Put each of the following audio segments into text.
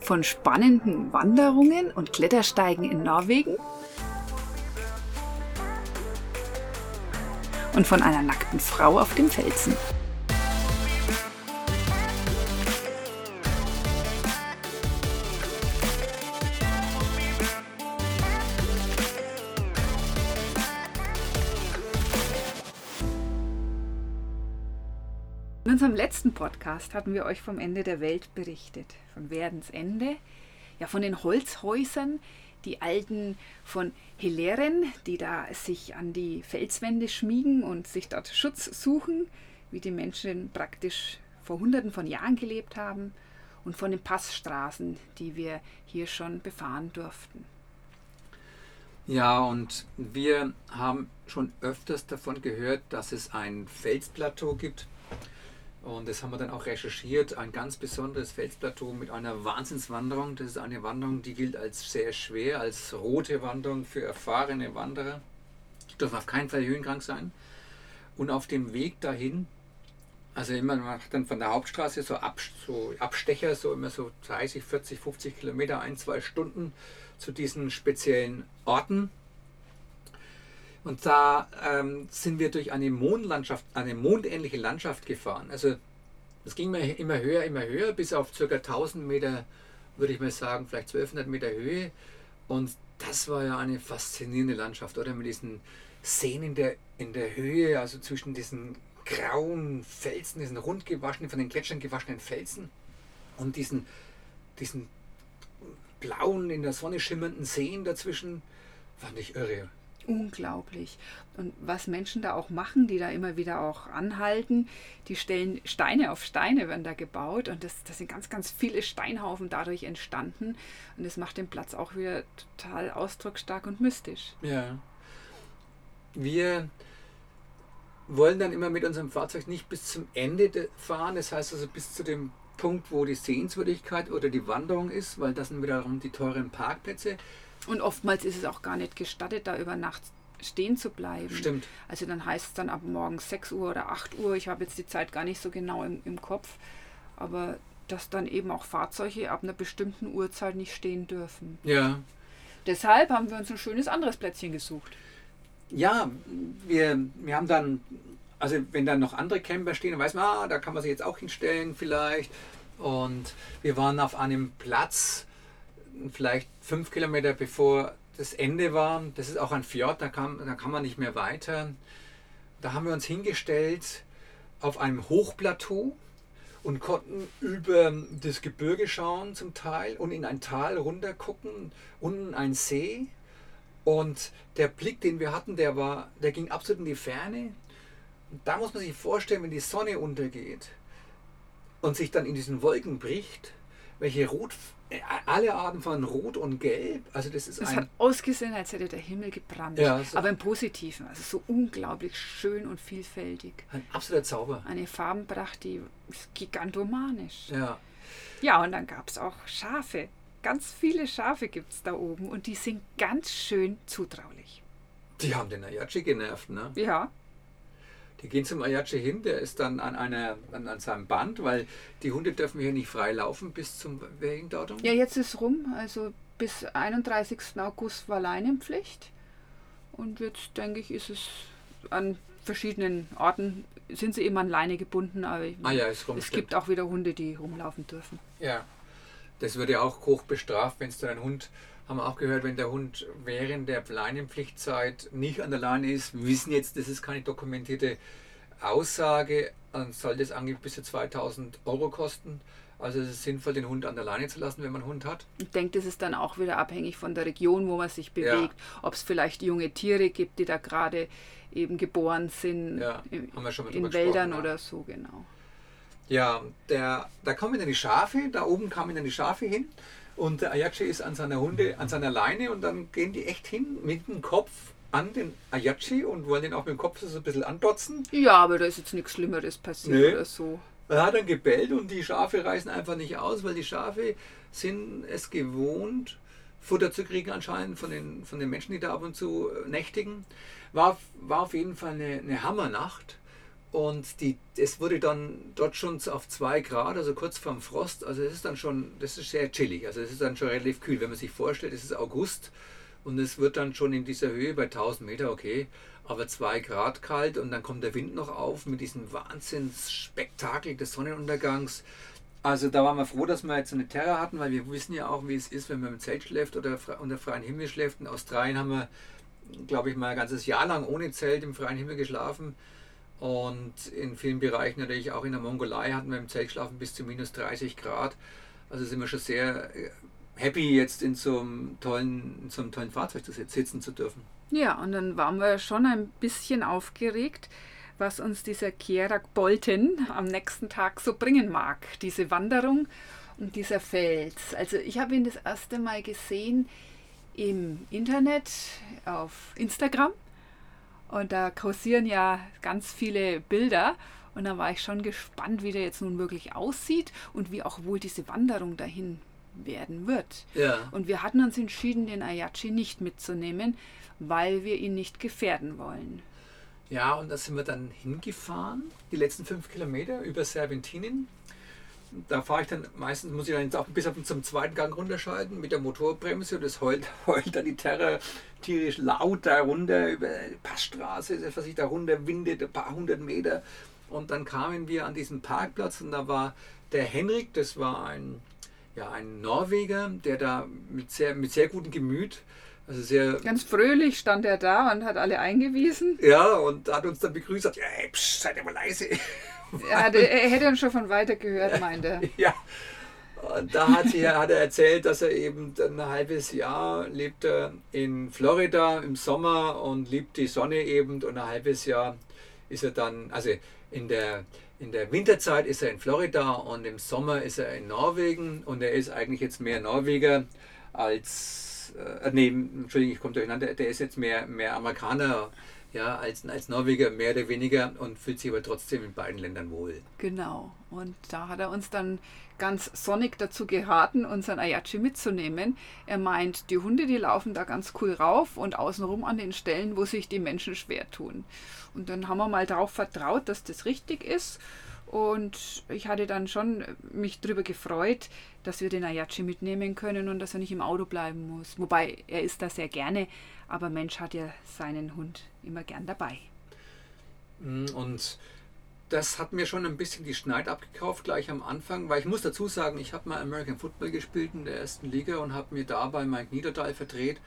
von spannenden Wanderungen und Klettersteigen in Norwegen und von einer nackten Frau auf dem Felsen. Unserem letzten Podcast hatten wir euch vom Ende der Welt berichtet, von Werdens Ende, ja von den Holzhäusern, die alten von Heleren, die da sich an die Felswände schmiegen und sich dort Schutz suchen, wie die Menschen praktisch vor Hunderten von Jahren gelebt haben, und von den Passstraßen, die wir hier schon befahren durften. Ja, und wir haben schon öfters davon gehört, dass es ein Felsplateau gibt, und das haben wir dann auch recherchiert. Ein ganz besonderes Felsplateau mit einer Wahnsinnswanderung. Das ist eine Wanderung, die gilt als sehr schwer, als rote Wanderung für erfahrene Wanderer. Die dürfen auf keinen Fall höhenkrank sein. Und auf dem Weg dahin, also immer man macht dann von der Hauptstraße so, Ab, so Abstecher, so immer so 30, 40, 50 Kilometer, ein, zwei Stunden zu diesen speziellen Orten. Und da ähm, sind wir durch eine Mondlandschaft, eine mondähnliche Landschaft gefahren. Also es ging immer höher, immer höher, bis auf ca. 1000 Meter, würde ich mal sagen, vielleicht 1200 Meter Höhe. Und das war ja eine faszinierende Landschaft, oder? Mit diesen Seen in der, in der Höhe, also zwischen diesen grauen Felsen, diesen rund gewaschenen, von den Gletschern gewaschenen Felsen und diesen, diesen blauen, in der Sonne schimmernden Seen dazwischen, fand ich irre. Unglaublich. Und was Menschen da auch machen, die da immer wieder auch anhalten, die stellen Steine auf Steine, werden da gebaut und das, das sind ganz, ganz viele Steinhaufen dadurch entstanden und das macht den Platz auch wieder total ausdrucksstark und mystisch. Ja. Wir wollen dann immer mit unserem Fahrzeug nicht bis zum Ende fahren, das heißt also bis zu dem Punkt, wo die Sehenswürdigkeit oder die Wanderung ist, weil das sind wiederum die teuren Parkplätze. Und oftmals ist es auch gar nicht gestattet, da über Nacht stehen zu bleiben. Stimmt. Also dann heißt es dann ab morgens 6 Uhr oder 8 Uhr, ich habe jetzt die Zeit gar nicht so genau im, im Kopf, aber dass dann eben auch Fahrzeuge ab einer bestimmten Uhrzeit nicht stehen dürfen. Ja. Deshalb haben wir uns ein schönes anderes Plätzchen gesucht. Ja, wir, wir haben dann, also wenn dann noch andere Camper stehen, dann weiß man, ah, da kann man sich jetzt auch hinstellen vielleicht. Und wir waren auf einem Platz, vielleicht fünf Kilometer bevor das Ende war. Das ist auch ein Fjord, da kann, da kann man nicht mehr weiter. Da haben wir uns hingestellt auf einem Hochplateau und konnten über das Gebirge schauen zum Teil und in ein Tal runter gucken, unten ein See. Und der Blick, den wir hatten, der war, der ging absolut in die Ferne. Und da muss man sich vorstellen, wenn die Sonne untergeht und sich dann in diesen Wolken bricht, welche Rot, alle Arten von Rot und Gelb. Also das ist es hat ausgesehen, als hätte der Himmel gebrannt. Ja, so- aber im Positiven. Also so unglaublich schön und vielfältig. ein absoluter Zauber. Eine Farbenpracht, die ist gigantomanisch. Ja. Ja, und dann gab es auch Schafe. Ganz viele Schafe gibt es da oben und die sind ganz schön zutraulich. Die haben den Ayachi genervt, ne? Ja, Die gehen zum Ayachi hin, der ist dann an, einer, an, an seinem Band, weil die Hunde dürfen hier nicht frei laufen bis zum welchen Datum? ja jetzt ist rum. Also bis 31. August war Leinenpflicht. Und jetzt denke ich, ist es an verschiedenen Orten, sind sie eben an Leine gebunden, aber Ah ja, ist rum. es stimmt. gibt auch wieder Hunde, die rumlaufen dürfen. Ja. Das wird ja auch hoch bestraft, wenn es dann ein Hund, haben wir auch gehört, wenn der Hund während der Leinenpflichtzeit nicht an der Leine ist, wir wissen jetzt, das ist keine dokumentierte Aussage, dann soll das angeblich bis zu 2000 Euro kosten. Also es ist sinnvoll, den Hund an der Leine zu lassen, wenn man einen Hund hat. Ich denke, das ist dann auch wieder abhängig von der Region, wo man sich Ja. bewegt. Ob es vielleicht junge Tiere gibt, die da gerade eben geboren sind Ja, in, haben wir schon mal in Wäldern ja. oder so, genau. Ja, der, da kommen dann die Schafe, da oben kamen dann die Schafe hin und der Ayachi ist an seiner Hunde, an seiner Leine und dann gehen die echt hin mit dem Kopf an den Ayachi und wollen den auch mit dem Kopf so ein bisschen andotzen. Ja, aber da ist jetzt nichts Schlimmeres passiert Nee. oder so. Er hat dann gebellt und die Schafe reißen einfach nicht aus, weil die Schafe sind es gewohnt, Futter zu kriegen anscheinend von den, von den Menschen, die da ab und zu äh, nächtigen. War, war auf jeden Fall eine, eine Hammernacht. Und die, es wurde dann dort schon auf 2 Grad, also kurz vorm Frost. Also es ist dann schon, das ist sehr chillig. Also es ist dann schon relativ kühl. Wenn man sich vorstellt, es ist August und es wird dann schon in dieser Höhe bei 1000 Meter, okay, aber 2 Grad kalt und dann kommt der Wind noch auf mit diesem Wahnsinnsspektakel des Sonnenuntergangs. Also da waren wir froh, dass wir jetzt eine Terra hatten, weil wir wissen ja auch, wie es ist, wenn man im Zelt schläft oder unter freiem Himmel schläft. In Australien haben wir, glaube ich, mal ein ganzes Jahr lang ohne Zelt im freien Himmel geschlafen. Und in vielen Bereichen natürlich auch in der Mongolei hatten wir im Zelt geschlafen bis zu minus 30 Grad. Also sind wir schon sehr äh, happy, jetzt in so einem tollen, in so einem tollen Fahrzeug zu sitzen zu dürfen. Ja, und dann waren wir schon ein bisschen aufgeregt, was uns dieser Kierak Bolten am nächsten Tag so bringen mag. Diese Wanderung und dieser Fels. Also ich habe ihn das erste Mal gesehen im Internet, auf Instagram. Und da kursieren ja ganz viele Bilder. Und da war ich schon gespannt, wie der jetzt nun wirklich aussieht und wie auch wohl diese Wanderung dahin werden wird. Ja. Und wir hatten uns entschieden, den Ayachi nicht mitzunehmen, weil wir ihn nicht gefährden wollen. Ja, und da sind wir dann hingefahren, die letzten fünf Kilometer über Serpentinen da fahre ich dann meistens, muss ich dann auch bis auf zum zweiten Gang runterschalten mit der Motorbremse und das heult, heult dann die Terra tierisch laut da runter über die Passstraße, was sich da runter windet, ein paar hundert Meter. Und dann kamen wir an diesen Parkplatz und da war der Henrik, das war ein, ja, ein Norweger, der da mit sehr, mit sehr gutem Gemüt also sehr Ganz fröhlich stand er da und hat alle eingewiesen. Ja, und hat uns dann begrüßt, sagt, ja, hey, psch, seid ihr mal leise. Er, hatte, er hätte uns schon von weiter gehört, meinte er. ja. Und da hat, er, hat er erzählt, dass er eben ein halbes Jahr lebt in Florida im Sommer und liebt die Sonne eben und ein halbes Jahr ist er dann, also in der, in der Winterzeit ist er in Florida und im Sommer ist er in Norwegen und er ist eigentlich jetzt mehr Norweger als, äh, nee, Entschuldigung, ich komme durcheinander, der ist jetzt mehr, mehr Amerikaner ja, als, als Norweger mehr oder weniger und fühlt sich aber trotzdem in beiden Ländern wohl. Genau. Und da hat er uns dann ganz sonnig dazu geraten, unseren Ayachi mitzunehmen. Er meint, die Hunde, die laufen da ganz cool rauf und außenrum an den Stellen, wo sich die Menschen schwer tun. Und dann haben wir mal darauf vertraut, dass das richtig ist. Und ich hatte dann schon mich darüber gefreut, dass wir den Ayachi mitnehmen können und dass er nicht im Auto bleiben muss. Wobei er ist da sehr gerne, aber Mensch hat ja seinen Hund immer gern dabei. Mm, und das hat mir schon ein bisschen die Schneid abgekauft gleich am Anfang, weil ich muss dazu sagen, ich habe mal American Football gespielt in der ersten Liga und habe mir dabei Mike Niedertal verdreht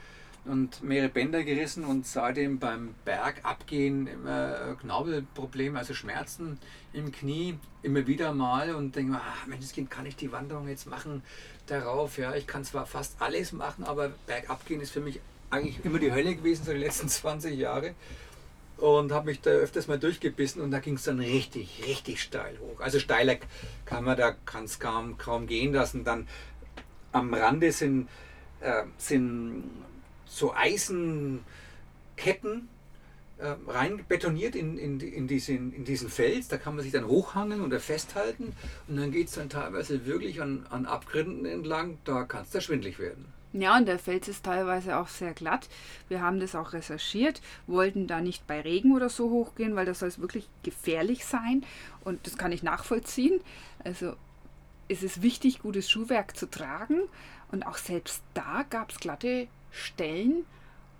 und mehrere Bänder gerissen und seitdem beim Bergabgehen immer äh, Knaubelprobleme, also Schmerzen im Knie immer wieder mal und denke mir, ach Mensch, Kind, kann ich die Wanderung jetzt machen darauf? Ja, ich kann zwar fast alles machen, aber Bergabgehen ist für mich eigentlich immer die Hölle gewesen, so die letzten 20 Jahre. Und habe mich da öfters mal durchgebissen und da ging es dann richtig, richtig steil hoch. Also steiler kann man da kann's kaum, kaum gehen lassen. Dann am Rande sind, äh, sind so Eisenketten äh, rein betoniert in, in, in, diesen, in diesen Fels. Da kann man sich dann hochhangen oder festhalten. Und dann geht es dann teilweise wirklich an, an Abgründen entlang. Da kann es da schwindlig werden. Ja, und der Fels ist teilweise auch sehr glatt. Wir haben das auch recherchiert, wollten da nicht bei Regen oder so hochgehen, weil das soll wirklich gefährlich sein. Und das kann ich nachvollziehen. Also es ist wichtig, gutes Schuhwerk zu tragen. Und auch selbst da gab es glatte Stellen,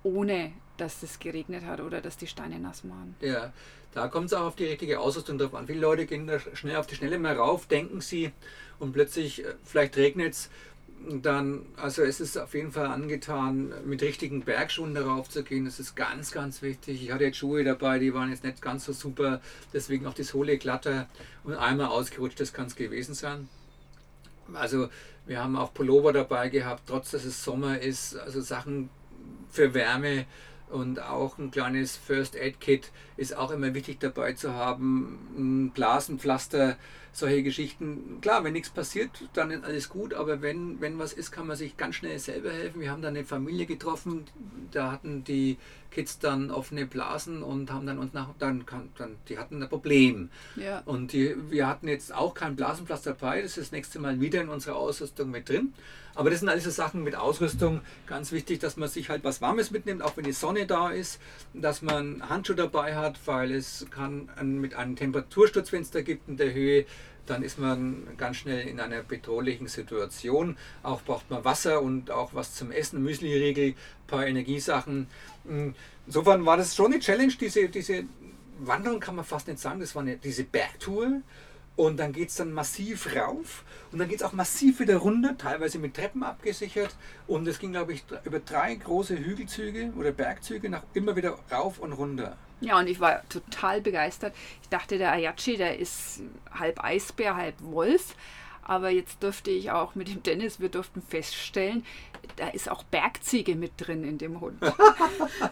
ohne dass es geregnet hat oder dass die Steine nass waren. Ja, da kommt es auch auf die richtige Ausrüstung drauf an. Viele Leute gehen da schnell auf die Schnelle mal rauf, denken sie und plötzlich, äh, vielleicht regnet es dann, also es ist auf jeden Fall angetan, mit richtigen Bergschuhen darauf zu gehen. Das ist ganz, ganz wichtig. Ich hatte jetzt Schuhe dabei, die waren jetzt nicht ganz so super, deswegen auch die Sohle glatter und einmal ausgerutscht, das kann es gewesen sein. Also wir haben auch Pullover dabei gehabt, trotz dass es Sommer ist, also Sachen für Wärme und auch ein kleines First Aid Kit ist auch immer wichtig dabei zu haben. Ein Blasenpflaster, solche Geschichten. Klar, wenn nichts passiert, dann ist alles gut, aber wenn, wenn was ist, kann man sich ganz schnell selber helfen. Wir haben da eine Familie getroffen, da hatten die Kids dann offene Blasen und haben dann uns nach, dann, dann die hatten ein Problem. Ja. Und die, wir hatten jetzt auch keinen Blasenplatz dabei, das ist das nächste Mal wieder in unserer Ausrüstung mit drin. Aber das sind alles so Sachen mit Ausrüstung. Ganz wichtig, dass man sich halt was Warmes mitnimmt, auch wenn die Sonne da ist, dass man Handschuhe dabei hat, weil es kann mit einem Temperatursturz, wenn es da gibt in der Höhe, dann ist man ganz schnell in einer bedrohlichen Situation. Auch braucht man Wasser und auch was zum Essen, Müsli-Riegel, ein paar Energiesachen. Hm, insofern war das schon eine Challenge, diese, diese Wanderung kann man fast nicht sagen, das war eine, diese Bergtour. Und dann geht es dann massiv rauf und dann geht es auch massiv wieder runter, teilweise mit Treppen abgesichert. Und es ging, glaube ich, über drei große Hügelzüge oder Bergzüge nach immer wieder rauf und runter. Ja, und ich war total begeistert. Ich dachte, der Ayachi, der ist halb Eisbär, halb Wolf. Aber jetzt durfte ich auch mit dem Dennis, wir durften feststellen, da ist auch Bergziege mit drin in dem Hund.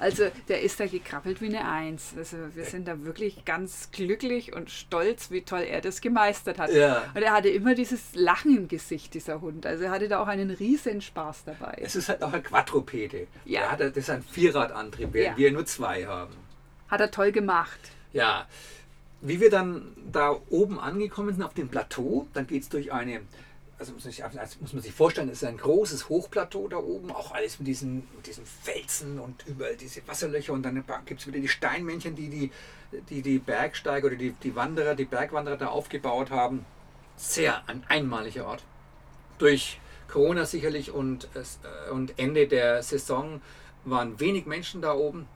Also der ist da gekrabbelt wie eine Eins. Also wir sind da wirklich ganz glücklich und stolz, wie toll er das gemeistert hat. Ja. Und er hatte immer dieses Lachen im Gesicht, dieser Hund. Also er hatte da auch einen riesen Spaß dabei. Es ist halt auch ein Quadrupede. Ja. Hat, das ist ein Vierradantrieb, während ja. wir nur zwei haben. Hat er toll gemacht. Ja. Wie wir dann da oben angekommen sind auf dem Plateau, dann geht es durch eine also muss, ich, also muss man sich vorstellen, es ist ein großes Hochplateau da oben, auch alles mit diesen, mit diesen Felsen und überall diese Wasserlöcher und dann gibt es wieder die Steinmännchen, die die, die, die Bergsteiger oder die, die Wanderer, die Bergwanderer da aufgebaut haben. Sehr ein einmaliger Ort. Durch Corona sicherlich und, äh, und Ende der Saison waren wenig Menschen da oben.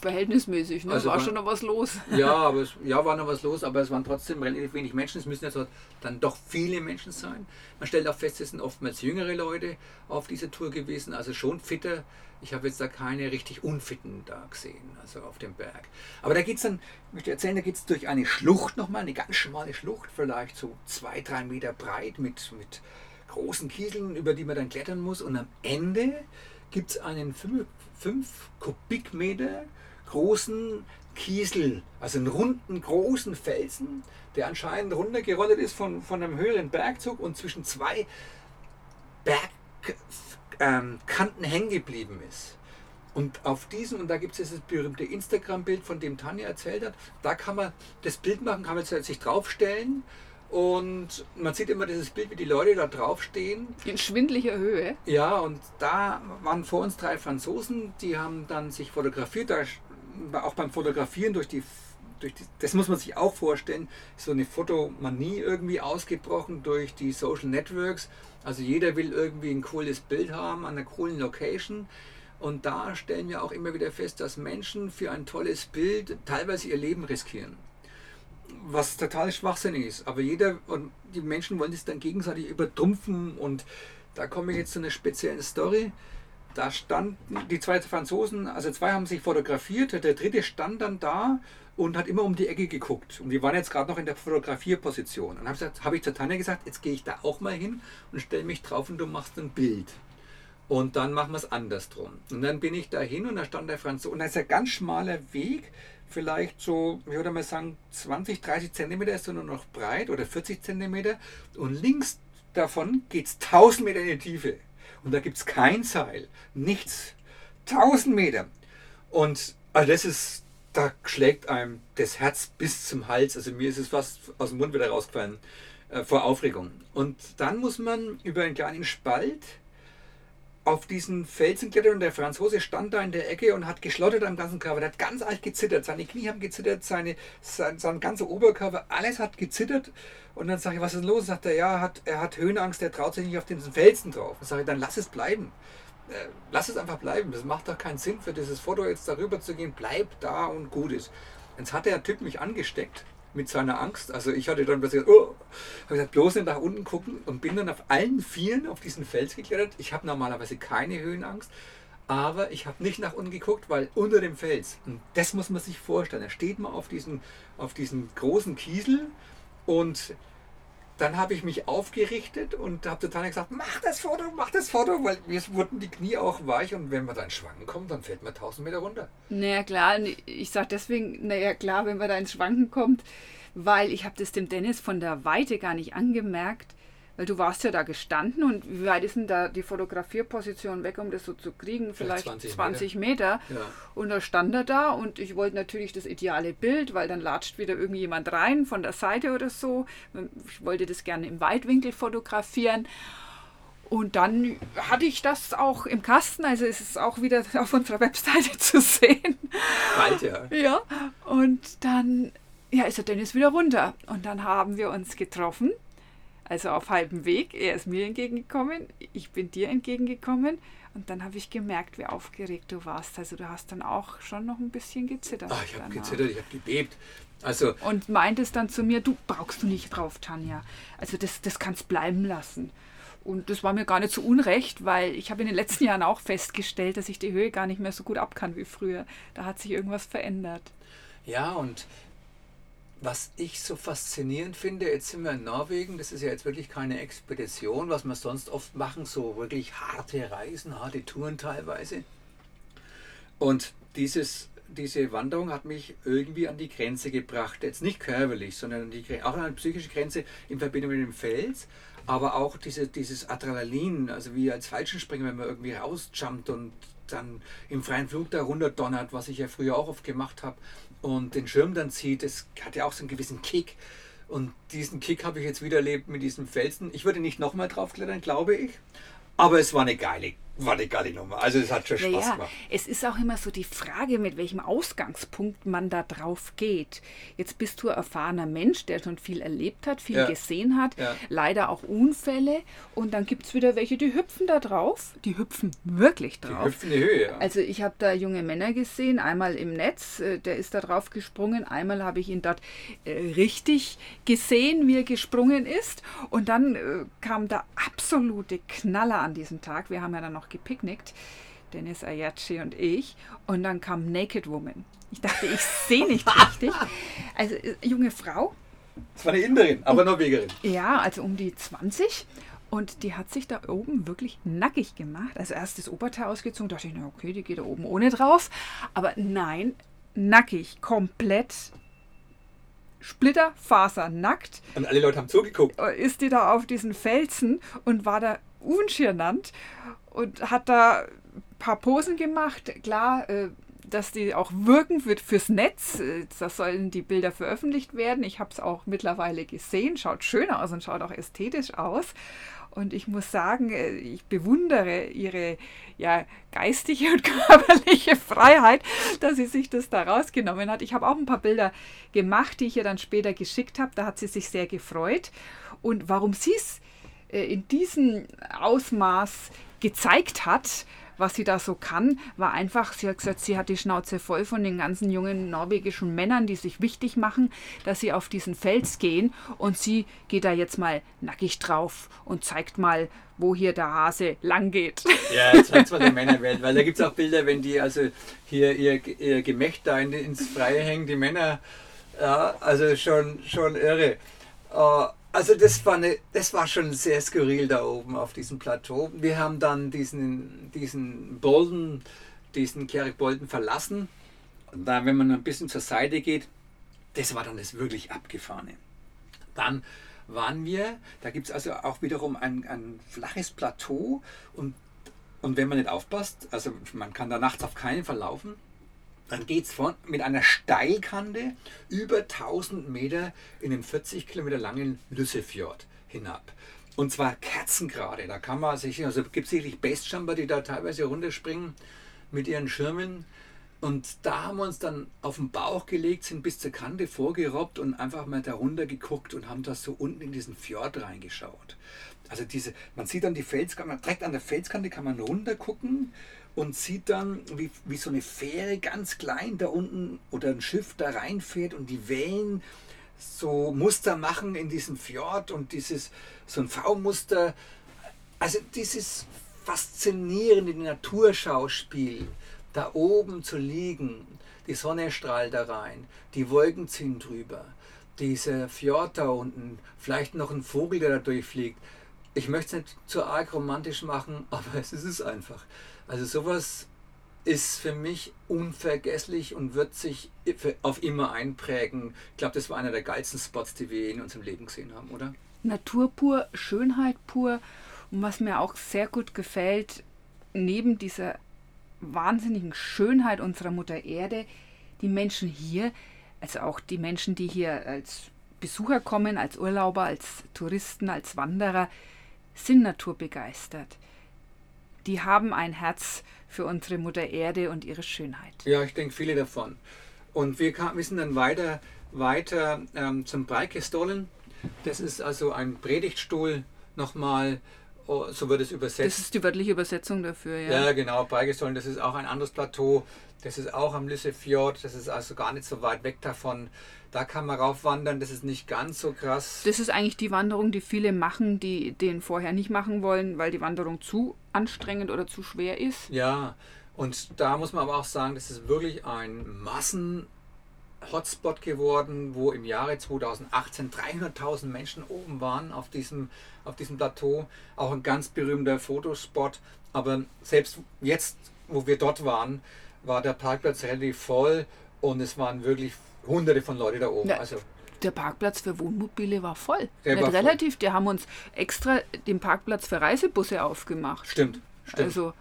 Verhältnismäßig, ne? Also war, war schon noch was los. Ja, aber es, ja, war noch was los, aber es waren trotzdem relativ wenig Menschen. Es müssen jetzt dann doch viele Menschen sein. Man stellt auch fest, es sind oftmals jüngere Leute auf dieser Tour gewesen, also schon fitter. Ich habe jetzt da keine richtig Unfitten da gesehen, also auf dem Berg. Aber da geht es dann, ich möchte erzählen, da geht es durch eine Schlucht nochmal, eine ganz schmale Schlucht, vielleicht so zwei, drei Meter breit mit, mit großen Kieseln, über die man dann klettern muss. Und am Ende gibt es einen 5 Kubikmeter großen Kiesel, also einen runden, großen Felsen, der anscheinend runtergerollt ist von, von einem höheren Bergzug und zwischen zwei Bergkanten ähm, hängen geblieben ist. Und auf diesem, und da gibt es das berühmte Instagram-Bild, von dem Tanja erzählt hat, da kann man das Bild machen, kann man sich draufstellen und man sieht immer dieses Bild, wie die Leute da draufstehen. In schwindlicher Höhe. Ja, und da waren vor uns drei Franzosen, die haben dann sich fotografiert. Da auch beim Fotografieren durch die, durch die, das muss man sich auch vorstellen, so eine Fotomanie irgendwie ausgebrochen durch die Social Networks. Also jeder will irgendwie ein cooles Bild haben an einer coolen Location. Und da stellen wir auch immer wieder fest, dass Menschen für ein tolles Bild teilweise ihr Leben riskieren. Was total schwachsinnig ist. Aber jeder und die Menschen wollen das dann gegenseitig übertrumpfen. Und da komme ich jetzt zu einer speziellen Story. Da standen die zwei Franzosen, also zwei haben sich fotografiert, der dritte stand dann da und hat immer um die Ecke geguckt. Und die waren jetzt gerade noch in der Fotografierposition. Und habe hab ich zu Tanja gesagt, jetzt gehe ich da auch mal hin und stelle mich drauf und du machst ein Bild. Und dann machen wir es andersrum. Und dann bin ich da hin und da stand der Franzose. Und da ist ein ganz schmaler Weg, vielleicht so, ich würde mal sagen, 20, 30 Zentimeter ist er nur noch breit oder 40 Zentimeter. Und links davon geht es 1000 Meter in die Tiefe. Und da gibt es kein Seil, nichts. 1000 Meter. Und also das ist, da schlägt einem das Herz bis zum Hals. Also mir ist es fast aus dem Mund wieder rausgefallen äh, vor Aufregung. Und dann muss man über einen kleinen Spalt auf diesen Felsen klettern und der Franzose stand da in der Ecke und hat geschlottert am ganzen Körper. Der hat ganz alt gezittert. Seine Knie haben gezittert, seine, sein, sein ganzer Oberkörper, alles hat gezittert. Und dann sage ich, was ist los? Sagt er, ja, hat, er hat Höhenangst, er traut sich nicht auf diesen Felsen drauf. Dann sage ich, dann lass es bleiben. Äh, lass es einfach bleiben. Das macht doch keinen Sinn für dieses Foto jetzt darüber zu gehen. Bleib da und gut ist. Jetzt hat der Typ mich angesteckt mit seiner Angst. Also ich hatte dann plötzlich gesagt, oh, habe gesagt, bloß nicht nach unten gucken und bin dann auf allen Vieren auf diesen Fels geklettert. Ich habe normalerweise keine Höhenangst, aber ich habe nicht nach unten geguckt, weil unter dem Fels, und das muss man sich vorstellen, da steht man auf diesen, auf diesen großen Kiesel und dann habe ich mich aufgerichtet und habe total gesagt, mach das Foto, mach das Foto, weil mir wurden die Knie auch weich und wenn man da in Schwanken kommt, dann fällt man 1000 Meter runter. Naja klar, ich sage deswegen, naja klar, wenn man da ins Schwanken kommt, weil ich habe das dem Dennis von der Weite gar nicht angemerkt, Weil du warst ja da gestanden und wie weit ist denn da die Fotografierposition weg, um das so zu kriegen? Vielleicht, 20, 20 Meter. Meter. Ja. Und da stand er da und ich wollte natürlich das ideale Bild, weil dann latscht wieder irgendjemand rein von der Seite oder so. Ich wollte das gerne im Weitwinkel fotografieren. Und dann hatte ich das auch im Kasten, also es ist auch wieder auf unserer Webseite zu sehen. Bald, ja. Ja, und dann ja, ist der Dennis wieder runter. Und dann haben wir uns getroffen, also auf halbem Weg. Er ist mir entgegengekommen, ich bin dir entgegengekommen. Und dann habe ich gemerkt, wie aufgeregt du warst. Also du hast dann auch schon noch ein bisschen gezittert. Ach, ich habe gezittert, ich habe gebebt. Also und meintest dann zu mir, du brauchst du nicht drauf, Tanja. Also das, das kannst bleiben lassen. Und das war mir gar nicht so unrecht, weil ich habe in den letzten Jahren auch festgestellt, dass ich die Höhe gar nicht mehr so gut abkann wie früher. Da hat sich irgendwas verändert. Ja, und was ich so faszinierend finde, jetzt sind wir in Norwegen, das ist ja jetzt wirklich keine Expedition, was wir sonst oft machen, so wirklich harte Reisen, harte Touren teilweise. Und dieses, diese Wanderung hat mich irgendwie an die Grenze gebracht, jetzt nicht körperlich, sondern die, auch an eine psychische Grenze in Verbindung mit dem Fels aber auch diese, dieses Adrenalin, also wie als Fallschirmspringer, wenn man irgendwie rausjumpt und dann im freien Flug da runter donnert, was ich ja früher auch oft gemacht habe, und den Schirm dann zieht, das hat ja auch so einen gewissen Kick. Und diesen Kick habe ich jetzt wieder erlebt mit diesem Felsen. Ich würde nicht nochmal draufklettern, glaube ich. Aber es war eine geile war eine geile Nummer. Also es hat schon Spaß naja, gemacht. Es ist auch immer so die Frage, mit welchem Ausgangspunkt man da drauf geht. Jetzt bist du ein erfahrener Mensch, der schon viel erlebt hat, viel ja. gesehen hat, ja. leider auch Unfälle. Und dann gibt es wieder welche, die hüpfen da drauf. Die hüpfen wirklich drauf. Die hüpfen in die Höhe, ja. Also ich habe da junge Männer gesehen, einmal im Netz, äh, der ist da drauf gesprungen, einmal habe ich ihn dort äh, richtig gesehen, wie er gesprungen ist. Und dann äh, kam der absolute Knaller an diesem Tag. Wir haben ja dann noch gepicknickt, Dennis Ayachi und ich. Und dann kam Naked Woman. Ich dachte, ich sehe nicht richtig. Also äh, junge Frau. Das war eine Inderin, aber Norwegerin. Ja, also um die 20. Und die hat sich da oben wirklich nackig gemacht. Also erst das Oberteil ausgezogen, dachte ich, na okay, die geht da oben ohne drauf. Aber nein, nackig, komplett Splitterfaser nackt. Und alle Leute haben zugeguckt. Ist die da auf diesen Felsen und war da unschirnant und hat da ein paar Posen gemacht. Klar, äh, dass die auch wirken wird fürs Netz. Äh, da sollen die Bilder veröffentlicht werden. Ich habe es auch mittlerweile gesehen. Schaut schön aus und schaut auch ästhetisch aus. Und ich muss sagen, äh, ich bewundere ihre ja, geistige und körperliche Freiheit, dass sie sich das da rausgenommen hat. Ich habe auch ein paar Bilder gemacht, die ich ihr dann später geschickt habe. Da hat sie sich sehr gefreut. Und warum sie es in diesem Ausmaß gezeigt hat, was sie da so kann, war einfach, sie hat gesagt, sie hat die Schnauze voll von den ganzen jungen norwegischen Männern, die sich wichtig machen, dass sie auf diesen Fels gehen und sie geht da jetzt mal nackig drauf und zeigt mal, wo hier der Hase lang geht. Ja, zeigt mal der Männerwelt, weil da gibt es auch Bilder, wenn die also hier ihr, ihr Gemächt da in, ins Freie hängen, die Männer, ja, also schon, schon irre. Uh, also das war, eine, das war schon sehr skurril da oben auf diesem Plateau. Wir haben dann diesen, diesen Bolden, diesen Kerik Bolden verlassen. Und da, wenn man ein bisschen zur Seite geht, das war dann das wirklich Abgefahrene. Dann waren wir, da gibt es also auch wiederum ein, ein flaches Plateau und, und wenn man nicht aufpasst, also man kann da nachts auf keinen Fall laufen, dann geht es mit einer Steilkante über 1000 Meter in den 40 Kilometer langen Lüssefjord hinab. Und zwar kerzengerade. Da kann man sich, also gibt es sicherlich Bestjumper, die da teilweise runterspringen mit ihren Schirmen. Und da haben wir uns dann auf den Bauch gelegt, sind bis zur Kante vorgerobbt und einfach mal da runter geguckt und haben da so unten in diesen Fjord reingeschaut. Also diese, man sieht dann die Felskante, direkt an der Felskante kann man runter gucken und sieht dann, wie, wie so eine Fähre ganz klein da unten oder ein Schiff da reinfährt und die Wellen so Muster machen in diesem Fjord und dieses so ein V-Muster. Also dieses faszinierende Naturschauspiel, da oben zu liegen, die Sonne strahlt da rein, die Wolken ziehen drüber, dieser Fjord da unten, vielleicht noch ein Vogel, der da durchfliegt. Ich möchte es nicht zu arg romantisch machen, aber es ist es einfach. Also sowas ist für mich unvergesslich und wird sich auf immer einprägen. Ich glaube, das war einer der geilsten Spots, die wir in unserem Leben gesehen haben, oder? Natur pur, Schönheit pur. Und was mir auch sehr gut gefällt, neben dieser wahnsinnigen Schönheit unserer Mutter Erde, die Menschen hier, also auch die Menschen, die hier als Besucher kommen, als Urlauber, als Touristen, als Wanderer, sind naturbegeistert. Die haben ein Herz für unsere Mutter Erde und ihre Schönheit. Ja, ich denke viele davon. Und wir, kam, wir sind dann weiter, weiter ähm, zum Breikestolen. Das ist also ein Predigtstuhl nochmal, oh, so wird es übersetzt. Das ist die wörtliche Übersetzung dafür, ja. Ja, genau, Breikestolen, das ist auch ein anderes Plateau. Das ist auch am Lissefjord, das ist also gar nicht so weit weg davon. Da kann man raufwandern, das ist nicht ganz so krass. Das ist eigentlich die Wanderung, die viele machen, die den vorher nicht machen wollen, weil die Wanderung zu anstrengend oder zu schwer ist. Ja, und da muss man aber auch sagen, das ist wirklich ein Massen-Hotspot geworden, wo im Jahre 2018 300.000 Menschen oben waren auf diesem, auf diesem Plateau. Auch ein ganz berühmter Fotospot. Aber selbst jetzt, wo wir dort waren, war der Parkplatz relativ voll und es waren wirklich hunderte von Leuten da oben. Ja. Also Der Parkplatz für Wohnmobile war voll. Der Nicht war voll. relativ, die haben uns extra den Parkplatz für Reisebusse aufgemacht. stimmt, stimmt. Also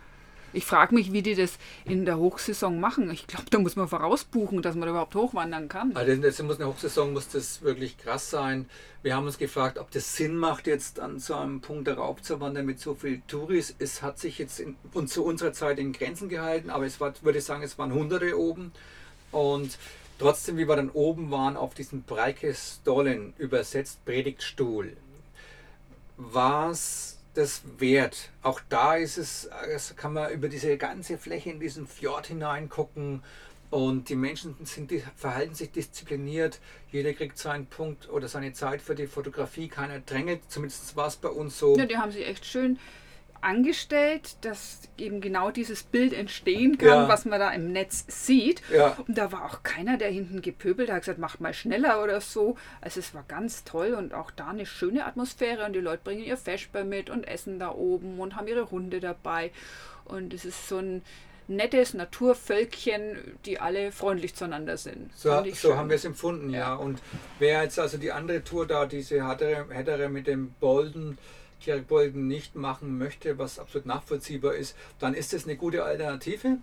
ich frage mich, wie die das in der Hochsaison machen. Ich glaube, da muss man vorausbuchen, dass man da überhaupt hochwandern kann. Also das muss Hochsaison muss das wirklich krass sein. Wir haben uns gefragt, ob das Sinn macht, jetzt an so einem Punkt darauf zu wandern mit so viel Touris. Es hat sich jetzt in, und zu unserer Zeit in Grenzen gehalten, aber es war, würde ich sagen, es waren Hunderte oben. Und trotzdem, wie wir dann oben waren, auf diesen Breikestolen, übersetzt Predigtstuhl, war es das wert. Auch da ist es, das kann man über diese ganze Fläche in diesen Fjord hineingucken. Und die Menschen sind, die verhalten sich diszipliniert. Jeder kriegt seinen Punkt oder seine Zeit für die Fotografie. Keiner drängelt. Zumindest war es bei uns so. Ja, die haben sich echt schön angestellt, dass eben genau dieses Bild entstehen kann, Ja. was man da im Netz sieht. Ja. Und da war auch keiner, der hinten gepöbelt hat, gesagt, macht mal schneller oder so. Also es war ganz toll und auch da eine schöne Atmosphäre und die Leute bringen ihr Vesper mit und essen da oben und haben ihre Hunde dabei. Und es ist so ein nettes Naturvölkchen, die alle freundlich zueinander sind. So, so haben wir es empfunden, ja. Ja. Und wer jetzt also die andere Tour da, diese härtere mit dem Bolden, Kirk Bolden nicht machen möchte, was absolut nachvollziehbar ist, dann ist es eine gute Alternative.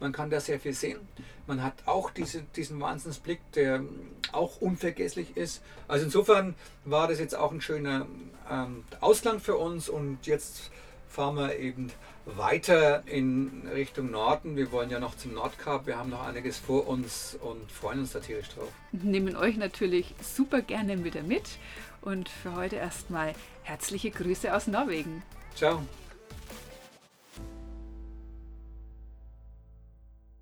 Man kann da sehr viel sehen. Man hat auch diese, diesen Wahnsinnsblick, der auch unvergesslich ist. Also insofern war das jetzt auch ein schöner ähm, Ausklang für uns und jetzt fahren wir eben weiter in Richtung Norden. Wir wollen ja noch zum Nordkap. Wir haben noch einiges vor uns und freuen uns da tierisch drauf. nehmen euch natürlich super gerne wieder mit. Und für heute erstmal herzliche Grüße aus Norwegen. Ciao.